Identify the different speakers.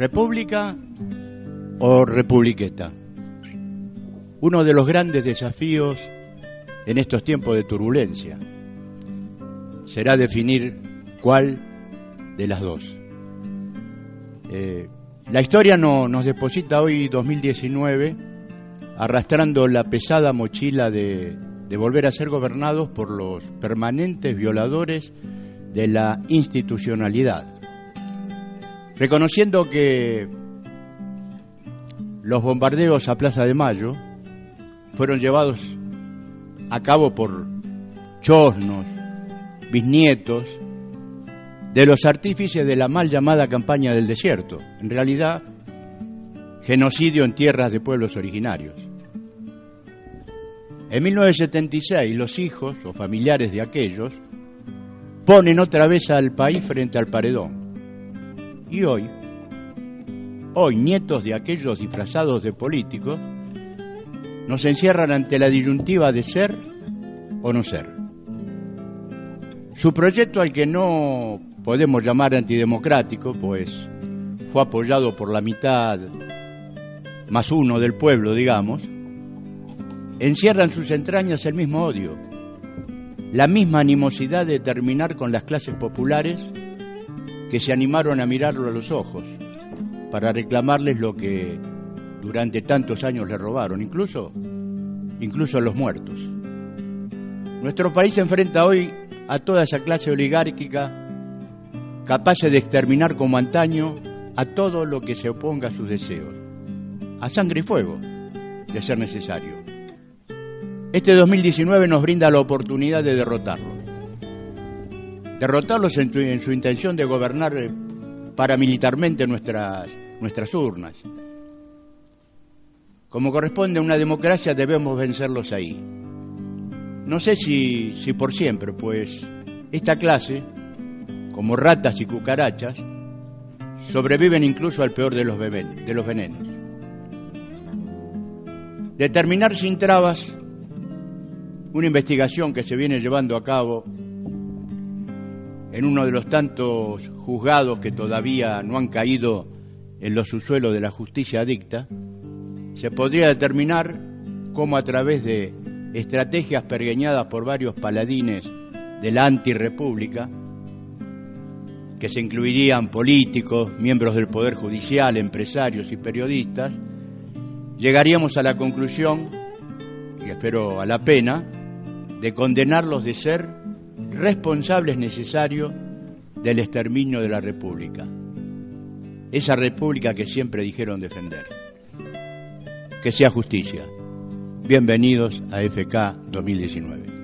Speaker 1: ¿República o republiqueta? Uno de los grandes desafíos en estos tiempos de turbulencia será definir cuál de las dos. Eh, la historia no, nos deposita hoy 2019 arrastrando la pesada mochila de, de volver a ser gobernados por los permanentes violadores de la institucionalidad reconociendo que los bombardeos a Plaza de Mayo fueron llevados a cabo por chosnos, bisnietos, de los artífices de la mal llamada campaña del desierto, en realidad genocidio en tierras de pueblos originarios. En 1976 los hijos o familiares de aquellos ponen otra vez al país frente al paredón y hoy, hoy nietos de aquellos disfrazados de políticos, nos encierran ante la disyuntiva de ser o no ser. Su proyecto al que no podemos llamar antidemocrático, pues fue apoyado por la mitad más uno del pueblo, digamos, encierra en sus entrañas el mismo odio, la misma animosidad de terminar con las clases populares que se animaron a mirarlo a los ojos para reclamarles lo que durante tantos años le robaron, incluso, incluso a los muertos. Nuestro país se enfrenta hoy a toda esa clase oligárquica capaz de exterminar como antaño a todo lo que se oponga a sus deseos, a sangre y fuego, de ser necesario. Este 2019 nos brinda la oportunidad de derrotarlo derrotarlos en, su intención de gobernar eh, paramilitarmente nuestras, nuestras urnas. Como corresponde a una democracia debemos vencerlos ahí. No sé si, si por siempre, pues esta clase, como ratas y cucarachas, sobreviven incluso al peor de los, de los venenos. Determinar sin trabas una investigación que se viene llevando a cabo en uno de los tantos juzgados que todavía no han caído en los subsuelos de la justicia dicta, se podría determinar cómo a través de estrategias pergueñadas por varios paladines de la antirrepública, que se incluirían políticos, miembros del Poder Judicial, empresarios y periodistas, llegaríamos a la conclusión, y espero a la pena, de condenarlos de ser responsables necesarios del exterminio de la República. Esa República que siempre dijeron defender. Que sea justicia. Bienvenidos a FK 2019.